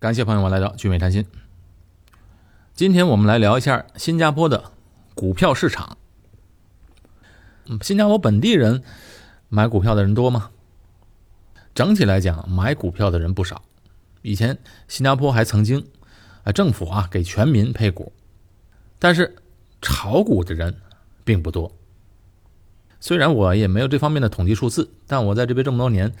感谢朋友们来到聚美谈心。今天我们来聊一下新加坡的股票市场。嗯，新加坡本地人买股票的人多吗？整体来讲，买股票的人不少。以前新加坡还曾经啊，政府啊给全民配股，但是炒股的人并不多。虽然我也没有这方面的统计数字，但我在这边这么多年，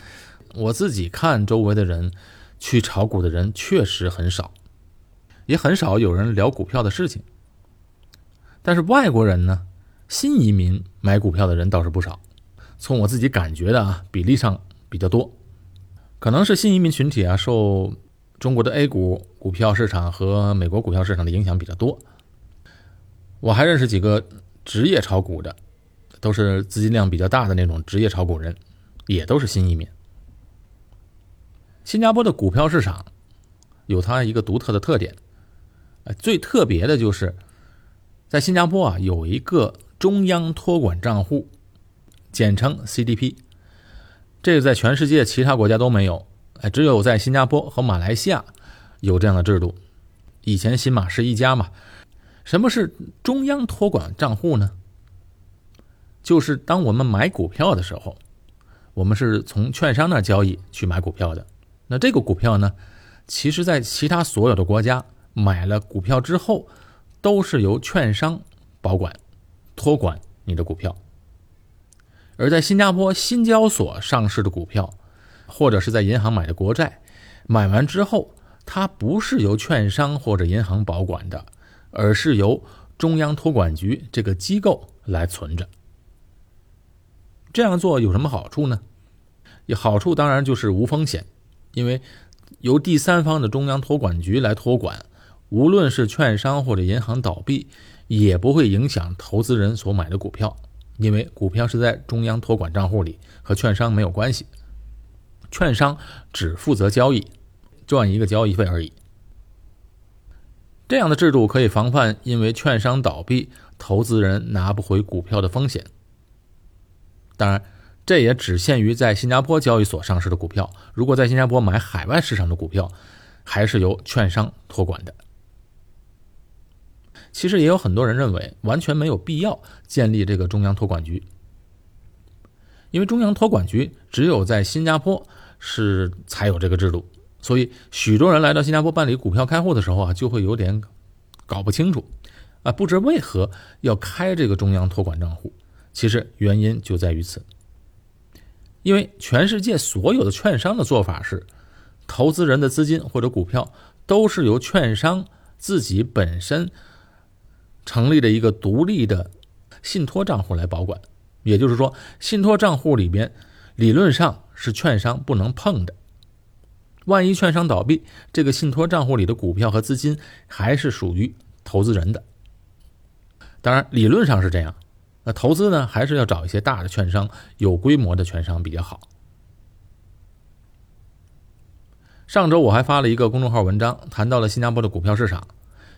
我自己看周围的人。去炒股的人确实很少，也很少有人聊股票的事情。但是外国人呢，新移民买股票的人倒是不少。从我自己感觉的啊，比例上比较多。可能是新移民群体啊，受中国的 A 股股票市场和美国股票市场的影响比较多。我还认识几个职业炒股的，都是资金量比较大的那种职业炒股人，也都是新移民。新加坡的股票市场有它一个独特的特点，呃，最特别的就是在新加坡啊有一个中央托管账户，简称 CDP，这个在全世界其他国家都没有，哎，只有在新加坡和马来西亚有这样的制度。以前新马是一家嘛，什么是中央托管账户呢？就是当我们买股票的时候，我们是从券商那交易去买股票的。那这个股票呢，其实，在其他所有的国家买了股票之后，都是由券商保管、托管你的股票。而在新加坡新交所上市的股票，或者是在银行买的国债，买完之后，它不是由券商或者银行保管的，而是由中央托管局这个机构来存着。这样做有什么好处呢？好处当然就是无风险。因为由第三方的中央托管局来托管，无论是券商或者银行倒闭，也不会影响投资人所买的股票，因为股票是在中央托管账户里，和券商没有关系，券商只负责交易，赚一个交易费而已。这样的制度可以防范因为券商倒闭，投资人拿不回股票的风险。当然。这也只限于在新加坡交易所上市的股票。如果在新加坡买海外市场的股票，还是由券商托管的。其实也有很多人认为，完全没有必要建立这个中央托管局，因为中央托管局只有在新加坡是才有这个制度，所以许多人来到新加坡办理股票开户的时候啊，就会有点搞不清楚啊，不知为何要开这个中央托管账户。其实原因就在于此。因为全世界所有的券商的做法是，投资人的资金或者股票都是由券商自己本身成立的一个独立的信托账户来保管。也就是说，信托账户里边理论上是券商不能碰的。万一券商倒闭，这个信托账户里的股票和资金还是属于投资人的。当然，理论上是这样。那投资呢，还是要找一些大的券商、有规模的券商比较好。上周我还发了一个公众号文章，谈到了新加坡的股票市场。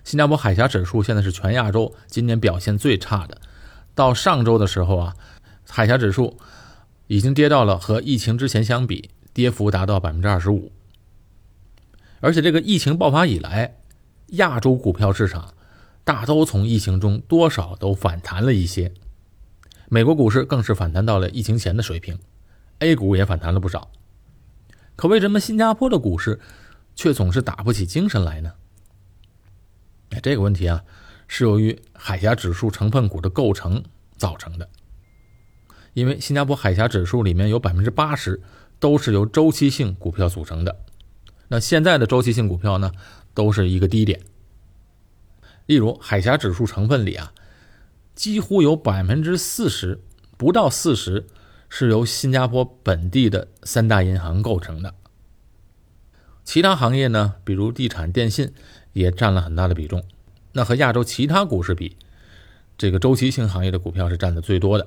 新加坡海峡指数现在是全亚洲今年表现最差的。到上周的时候啊，海峡指数已经跌到了和疫情之前相比，跌幅达到百分之二十五。而且这个疫情爆发以来，亚洲股票市场大都从疫情中多少都反弹了一些。美国股市更是反弹到了疫情前的水平，A 股也反弹了不少。可为什么新加坡的股市却总是打不起精神来呢？哎，这个问题啊，是由于海峡指数成分股的构成造成的。因为新加坡海峡指数里面有百分之八十都是由周期性股票组成的，那现在的周期性股票呢，都是一个低点。例如海峡指数成分里啊。几乎有百分之四十，不到四十，是由新加坡本地的三大银行构成的。其他行业呢，比如地产、电信，也占了很大的比重。那和亚洲其他股市比，这个周期性行业的股票是占的最多的。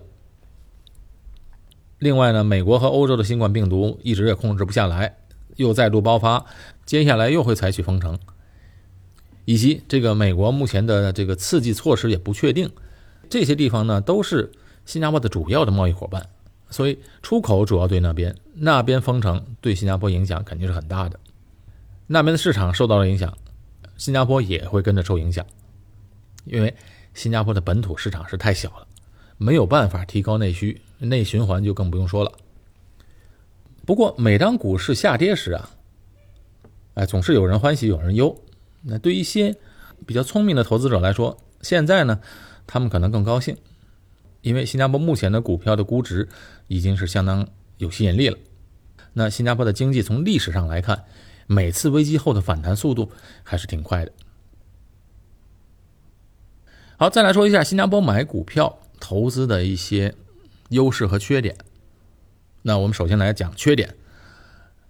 另外呢，美国和欧洲的新冠病毒一直也控制不下来，又再度爆发，接下来又会采取封城，以及这个美国目前的这个刺激措施也不确定。这些地方呢，都是新加坡的主要的贸易伙伴，所以出口主要对那边，那边封城对新加坡影响肯定是很大的。那边的市场受到了影响，新加坡也会跟着受影响，因为新加坡的本土市场是太小了，没有办法提高内需，内循环就更不用说了。不过，每当股市下跌时啊，哎，总是有人欢喜有人忧。那对一些比较聪明的投资者来说，现在呢，他们可能更高兴，因为新加坡目前的股票的估值已经是相当有吸引力了。那新加坡的经济从历史上来看，每次危机后的反弹速度还是挺快的。好，再来说一下新加坡买股票投资的一些优势和缺点。那我们首先来讲缺点。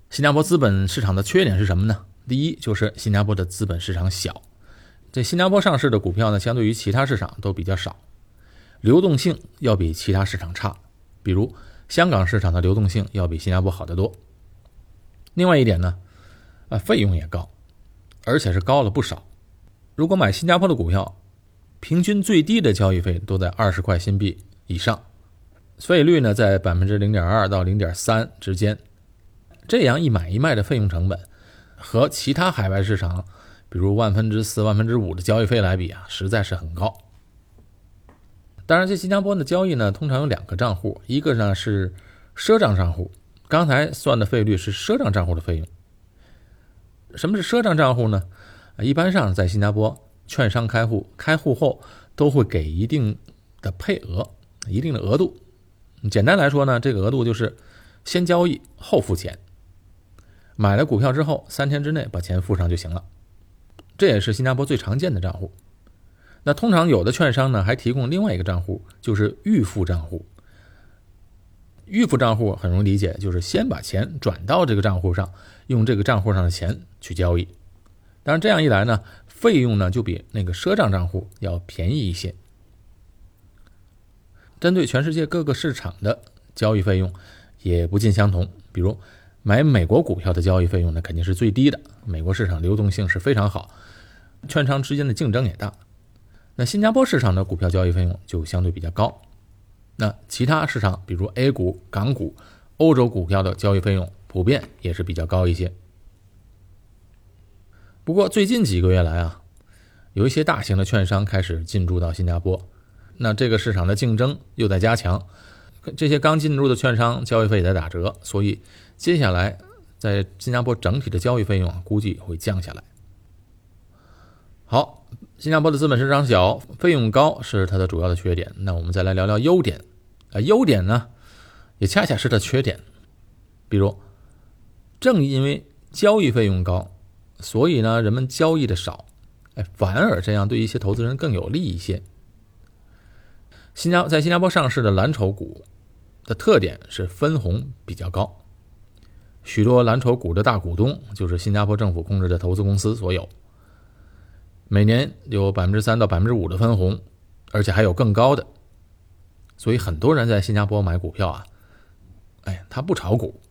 新加坡资本市场的缺点是什么呢？第一就是新加坡的资本市场小，这新加坡上市的股票呢，相对于其他市场都比较少，流动性要比其他市场差。比如香港市场的流动性要比新加坡好得多。另外一点呢，啊，费用也高，而且是高了不少。如果买新加坡的股票，平均最低的交易费都在二十块新币以上，费率呢在百分之零点二到零点三之间。这样一买一卖的费用成本，和其他海外市场，比如万分之四、万分之五的交易费来比啊，实在是很高。当然，在新加坡的交易呢，通常有两个账户，一个呢是赊账账户，刚才算的费率是赊账账户的费用。什么是赊账账户呢？一般上在新加坡，券商开户开户后都会给一定的配额，一定的额度。简单来说呢，这个额度就是先交易后付钱。买了股票之后，三天之内把钱付上就行了，这也是新加坡最常见的账户。那通常有的券商呢还提供另外一个账户，就是预付账户。预付账户很容易理解，就是先把钱转到这个账户上，用这个账户上的钱去交易。当然这样一来呢，费用呢就比那个赊账账户要便宜一些。针对全世界各个市场的交易费用也不尽相同，比如。买美国股票的交易费用呢，肯定是最低的。美国市场流动性是非常好，券商之间的竞争也大。那新加坡市场的股票交易费用就相对比较高。那其他市场，比如 A 股、港股、欧洲股票的交易费用普遍也是比较高一些。不过最近几个月来啊，有一些大型的券商开始进驻到新加坡，那这个市场的竞争又在加强，这些刚进入的券商交易费也在打折，所以。接下来，在新加坡整体的交易费用啊，估计会降下来。好，新加坡的资本市场小，费用高是它的主要的缺点。那我们再来聊聊优点啊，优点呢，也恰恰是它缺点。比如，正因为交易费用高，所以呢，人们交易的少，哎，反而这样对一些投资人更有利一些。新加在新加坡上市的蓝筹股的特点是分红比较高。许多蓝筹股的大股东就是新加坡政府控制的投资公司所有，每年有百分之三到百分之五的分红，而且还有更高的。所以很多人在新加坡买股票啊，哎，他不炒股，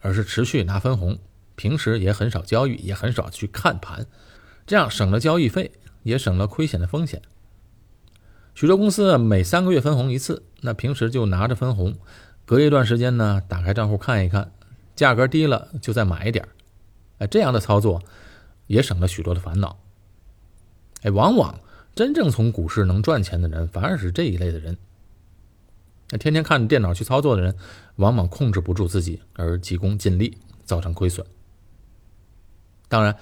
而是持续拿分红，平时也很少交易，也很少去看盘，这样省了交易费，也省了亏钱的风险。许多公司每三个月分红一次，那平时就拿着分红，隔一段时间呢，打开账户看一看。价格低了就再买一点哎，这样的操作也省了许多的烦恼。哎，往往真正从股市能赚钱的人，反而是这一类的人。那天天看着电脑去操作的人，往往控制不住自己而急功近利，造成亏损。当然，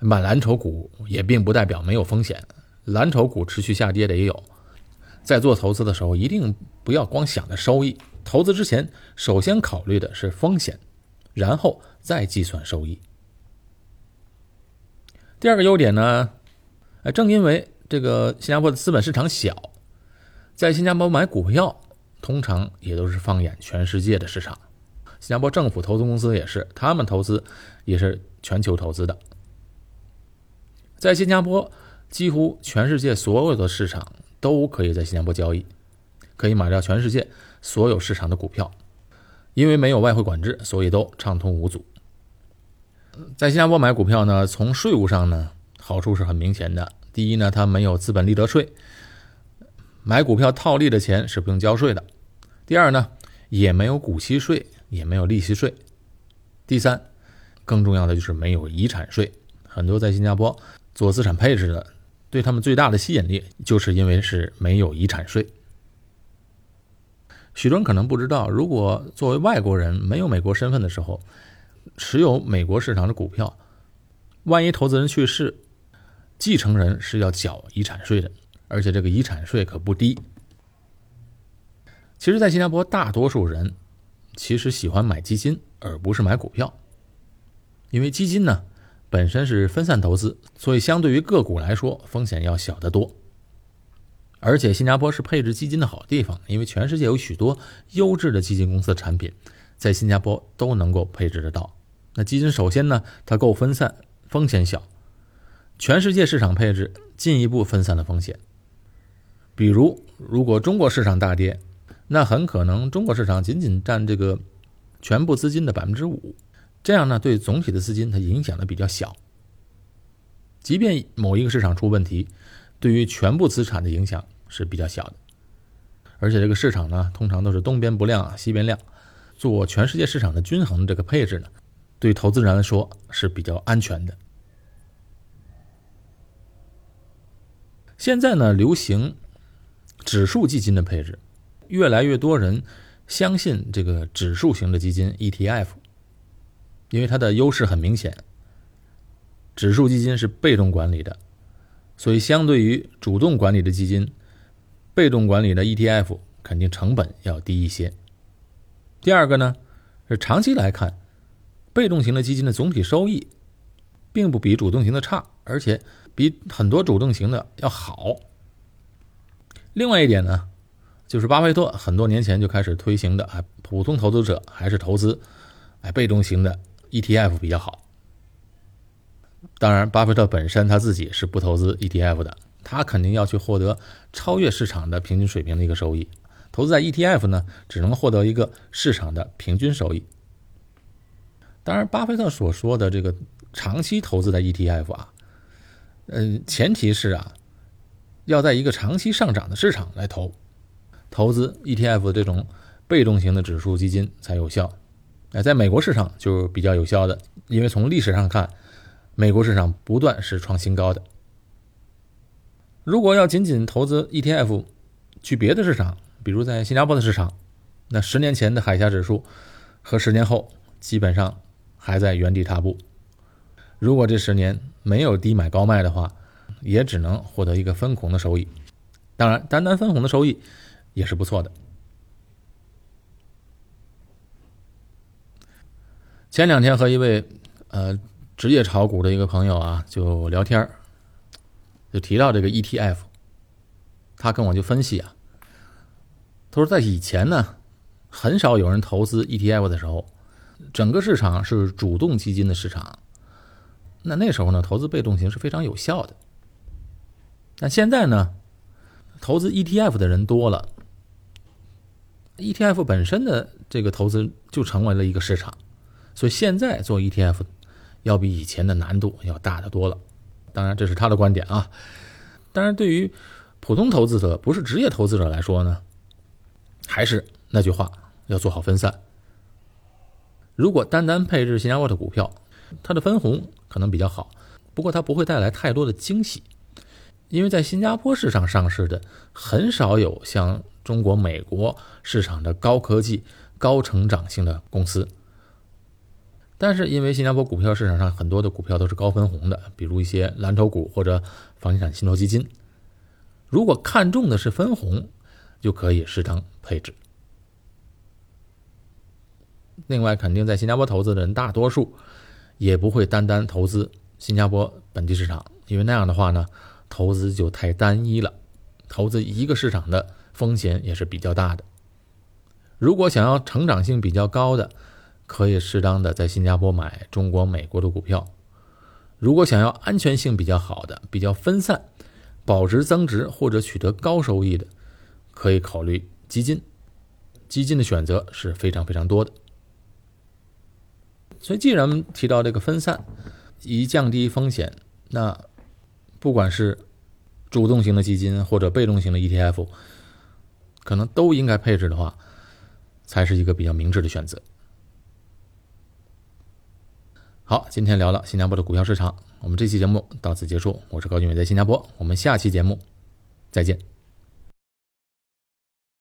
买蓝筹股也并不代表没有风险，蓝筹股持续下跌的也有。在做投资的时候，一定不要光想着收益，投资之前首先考虑的是风险。然后再计算收益。第二个优点呢，哎，正因为这个新加坡的资本市场小，在新加坡买股票通常也都是放眼全世界的市场。新加坡政府投资公司也是，他们投资也是全球投资的。在新加坡，几乎全世界所有的市场都可以在新加坡交易，可以买到全世界所有市场的股票。因为没有外汇管制，所以都畅通无阻。在新加坡买股票呢，从税务上呢，好处是很明显的。第一呢，它没有资本利得税，买股票套利的钱是不用交税的。第二呢，也没有股息税，也没有利息税。第三，更重要的就是没有遗产税。很多在新加坡做资产配置的，对他们最大的吸引力，就是因为是没有遗产税。许多人可能不知道，如果作为外国人没有美国身份的时候，持有美国市场的股票，万一投资人去世，继承人是要缴遗产税的，而且这个遗产税可不低。其实，在新加坡，大多数人其实喜欢买基金，而不是买股票，因为基金呢本身是分散投资，所以相对于个股来说，风险要小得多。而且，新加坡是配置基金的好地方，因为全世界有许多优质的基金公司产品，在新加坡都能够配置得到。那基金首先呢，它够分散，风险小，全世界市场配置进一步分散了风险。比如，如果中国市场大跌，那很可能中国市场仅仅占这个全部资金的百分之五，这样呢，对总体的资金它影响的比较小。即便某一个市场出问题，对于全部资产的影响是比较小的。而且这个市场呢，通常都是东边不亮西边亮，做全世界市场的均衡的这个配置呢，对投资人来说是比较安全的。现在呢，流行指数基金的配置。越来越多人相信这个指数型的基金 ETF，因为它的优势很明显。指数基金是被动管理的，所以相对于主动管理的基金，被动管理的 ETF 肯定成本要低一些。第二个呢，是长期来看，被动型的基金的总体收益并不比主动型的差，而且比很多主动型的要好。另外一点呢。就是巴菲特很多年前就开始推行的，哎，普通投资者还是投资，哎，被动型的 ETF 比较好。当然，巴菲特本身他自己是不投资 ETF 的，他肯定要去获得超越市场的平均水平的一个收益。投资在 ETF 呢，只能获得一个市场的平均收益。当然，巴菲特所说的这个长期投资在 ETF 啊，嗯，前提是啊，要在一个长期上涨的市场来投。投资 ETF 这种被动型的指数基金才有效，在美国市场就比较有效的，因为从历史上看，美国市场不断是创新高的。如果要仅仅投资 ETF 去别的市场，比如在新加坡的市场，那十年前的海峡指数和十年后基本上还在原地踏步。如果这十年没有低买高卖的话，也只能获得一个分红的收益。当然，单单分红的收益。也是不错的。前两天和一位呃职业炒股的一个朋友啊，就聊天儿就提到这个 ETF，他跟我就分析啊，他说在以前呢，很少有人投资 ETF 的时候，整个市场是主动基金的市场，那那时候呢，投资被动型是非常有效的。但现在呢，投资 ETF 的人多了。ETF 本身的这个投资就成为了一个市场，所以现在做 ETF 要比以前的难度要大得多了。当然，这是他的观点啊。当然，对于普通投资者，不是职业投资者来说呢，还是那句话，要做好分散。如果单单配置新加坡的股票，它的分红可能比较好，不过它不会带来太多的惊喜，因为在新加坡市场上市的很少有像。中国、美国市场的高科技、高成长性的公司，但是因为新加坡股票市场上很多的股票都是高分红的，比如一些蓝筹股或者房地产信托基金，如果看中的是分红，就可以适当配置。另外，肯定在新加坡投资的人，大多数也不会单单投资新加坡本地市场，因为那样的话呢，投资就太单一了，投资一个市场的。风险也是比较大的。如果想要成长性比较高的，可以适当的在新加坡买中国、美国的股票；如果想要安全性比较好的、比较分散、保值增值或者取得高收益的，可以考虑基金。基金的选择是非常非常多的。所以，既然提到这个分散，以降低风险，那不管是主动型的基金或者被动型的 ETF。可能都应该配置的话，才是一个比较明智的选择。好，今天聊了新加坡的股票市场，我们这期节目到此结束。我是高俊伟，在新加坡，我们下期节目再见。